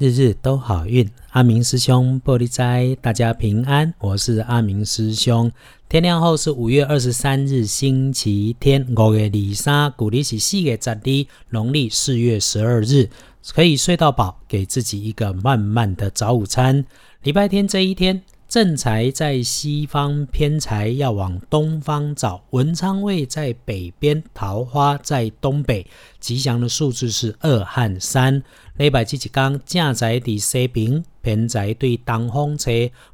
日日都好运，阿明师兄玻璃斋，大家平安。我是阿明师兄。天亮后是五月二十三日，星期天。五月二三，古历是四月十二，农历四月十二日，可以睡到饱，给自己一个慢慢的早午餐。礼拜天这一天。正财在西方，偏财要往东方找。文昌位在北边，桃花在东北。吉祥的数字是二和三。礼拜七一刚，正财在西边，偏财对东方车。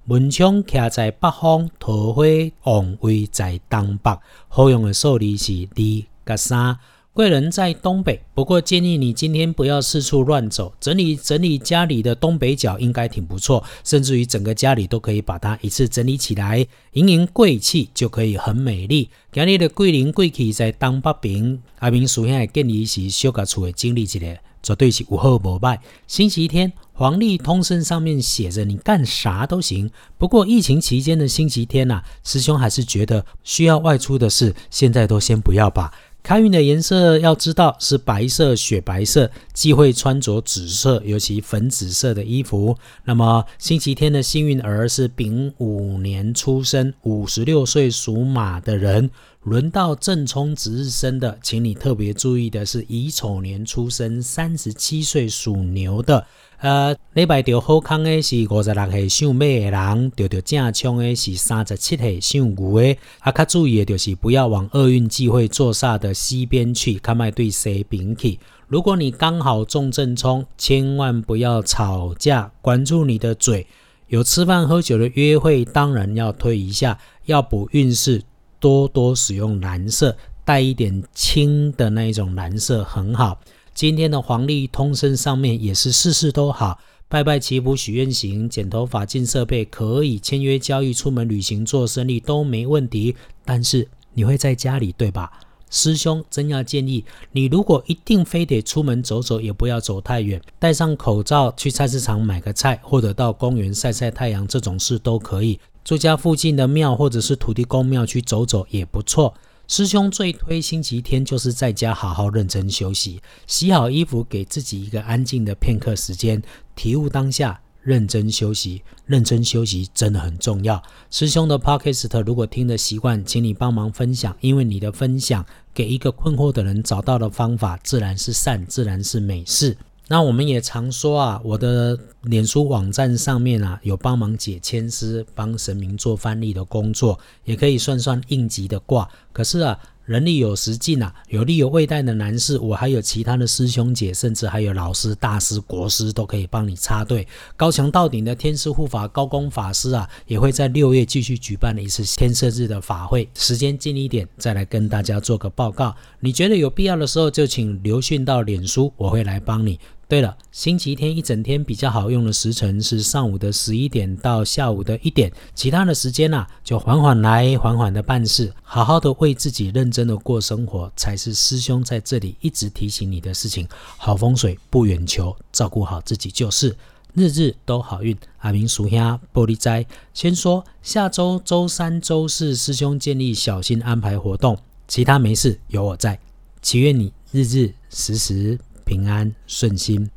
文昌徛在北方，桃花旺位在东北。好用的数字是二甲三。贵人在东北，不过建议你今天不要四处乱走，整理整理家里的东北角应该挺不错，甚至于整个家里都可以把它一次整理起来，盈盈贵气就可以很美丽。今日的贵人贵气在东北边，阿明首先建议是小家厝的整理一下，绝对是有好无坏。星期天黄历通胜上面写着你干啥都行，不过疫情期间的星期天呐，师兄还是觉得需要外出的事，现在都先不要吧。开运的颜色要知道是白色、雪白色，忌讳穿着紫色，尤其粉紫色的衣服。那么星期天的幸运儿是丙午年出生，五十六岁属马的人。轮到正冲值日生的，请你特别注意的是乙丑年出生，三十七岁属牛的。呃，礼拜条好康的是五十六岁属马的人，条条正冲的是三十七岁属牛的。啊，较注意的就是不要往厄运忌讳坐煞的西边去，看卖对西边去。如果你刚好中正冲，千万不要吵架，管住你的嘴。有吃饭喝酒的约会，当然要推一下，要补运势。多多使用蓝色，带一点青的那一种蓝色很好。今天的黄历通身上面也是事事都好，拜拜祈福许愿行，剪头发进设备可以签约交易、出门旅行做生意都没问题。但是你会在家里对吧？师兄真要建议你，如果一定非得出门走走，也不要走太远，戴上口罩去菜市场买个菜，或者到公园晒晒太阳，这种事都可以。住家附近的庙或者是土地公庙去走走也不错。师兄最推星期天就是在家好好认真休息，洗好衣服，给自己一个安静的片刻时间，体悟当下，认真休息。认真休息真的很重要。师兄的 podcast 如果听得习惯，请你帮忙分享，因为你的分享给一个困惑的人找到了方法，自然是善，自然是美事。那我们也常说啊，我的脸书网站上面啊，有帮忙解签师、帮神明做翻译的工作，也可以算算应急的卦。可是啊，人力有时尽啊，有力有未带的男士，我还有其他的师兄姐，甚至还有老师、大师、国师都可以帮你插队。高墙到顶的天师护法高公法师啊，也会在六月继续举办一次天赦日的法会，时间近一点再来跟大家做个报告。你觉得有必要的时候，就请留讯到脸书，我会来帮你。对了，星期天一整天比较好用的时辰是上午的十一点到下午的一点，其他的时间呐就缓缓来，缓缓的办事，好好的为自己认真的过生活，才是师兄在这里一直提醒你的事情。好风水不远求，照顾好自己就是，日日都好运。阿明属下玻璃斋，先说下周周三、周四师兄建立小心安排活动，其他没事有我在，祈愿你日日时时。平安顺心，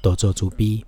多做主逼。